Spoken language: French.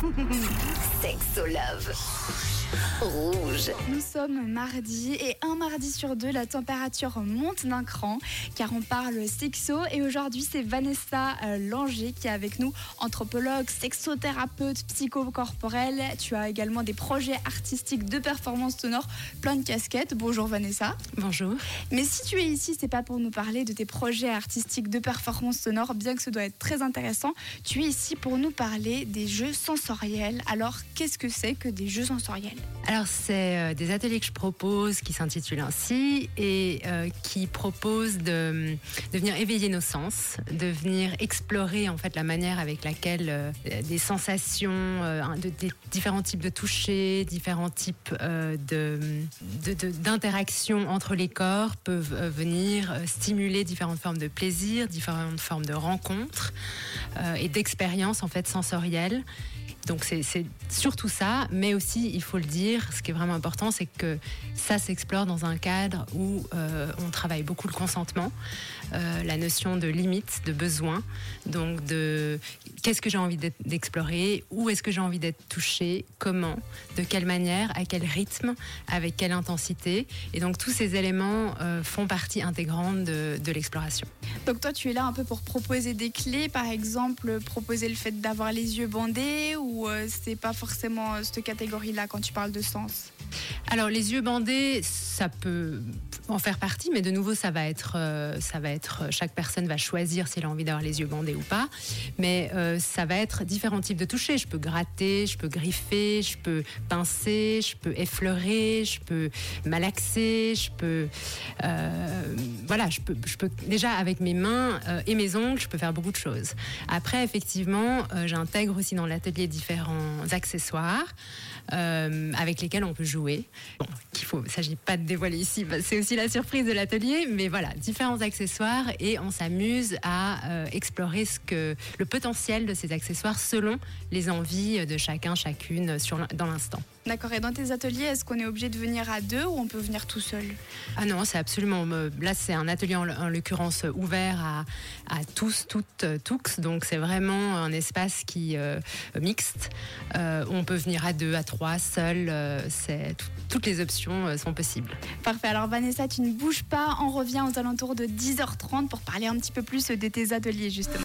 Sexo Love. Rouge. Nous sommes mardi et un mardi sur deux, la température monte d'un cran car on parle sexo et aujourd'hui c'est Vanessa euh, Langer qui est avec nous, anthropologue, sexothérapeute, psychocorporelle. Tu as également des projets artistiques de performance sonore, plein de casquettes. Bonjour Vanessa. Bonjour. Mais si tu es ici, c'est pas pour nous parler de tes projets artistiques de performance sonore, bien que ce doit être très intéressant. Tu es ici pour nous parler des jeux sensoriels. Alors qu'est-ce que c'est que des jeux sensoriels? Alors, c'est euh, des ateliers que je propose qui s'intitulent ainsi et euh, qui proposent de, de venir éveiller nos sens, de venir explorer en fait la manière avec laquelle euh, des sensations, de, des différents types de toucher, différents types d'interactions entre les corps peuvent venir stimuler différentes formes de plaisir, différentes formes de rencontres et d'expériences en fait sensorielles. Donc c'est surtout ça, mais aussi, il faut le dire, ce qui est vraiment important, c'est que ça s'explore dans un cadre où euh, on travaille beaucoup le consentement, euh, la notion de limite, de besoin, donc de qu'est-ce que j'ai envie d'explorer, où est-ce que j'ai envie d'être touché, comment, de quelle manière, à quel rythme, avec quelle intensité. Et donc tous ces éléments euh, font partie intégrante de, de l'exploration. Donc toi, tu es là un peu pour proposer des clés, par exemple, proposer le fait d'avoir les yeux bandés ou euh, c'est pas forcément euh, cette catégorie-là quand tu parles de sens? Alors les yeux bandés, ça peut en faire partie, mais de nouveau ça va être, euh, ça va être chaque personne va choisir s'il a envie d'avoir les yeux bandés ou pas. Mais euh, ça va être différents types de toucher. Je peux gratter, je peux griffer, je peux pincer, je peux effleurer, je peux malaxer, je peux, euh, voilà, je peux, je peux déjà avec mes mains euh, et mes ongles, je peux faire beaucoup de choses. Après effectivement, euh, j'intègre aussi dans l'atelier différents accessoires euh, avec lesquels on peut jouer. Bon, qu'il faut, s'agit pas de dévoiler ici, que c'est aussi la surprise de l'atelier, mais voilà, différents accessoires et on s'amuse à euh, explorer ce que le potentiel de ces accessoires selon les envies de chacun, chacune dans l'instant. D'accord. Et dans tes ateliers, est-ce qu'on est obligé de venir à deux ou on peut venir tout seul? Ah non, c'est absolument. euh, Là, c'est un atelier en, en l'occurrence ouvert à, à tous, toutes, euh, tous. Donc, c'est vraiment un espace qui euh, mixte. Euh, on peut venir à deux, à trois, seul. euh, c'est toutes les options euh, sont possibles. Parfait. Alors Vanessa, tu ne bouges pas. On revient aux alentours de 10h30 pour parler un petit peu plus de tes ateliers justement.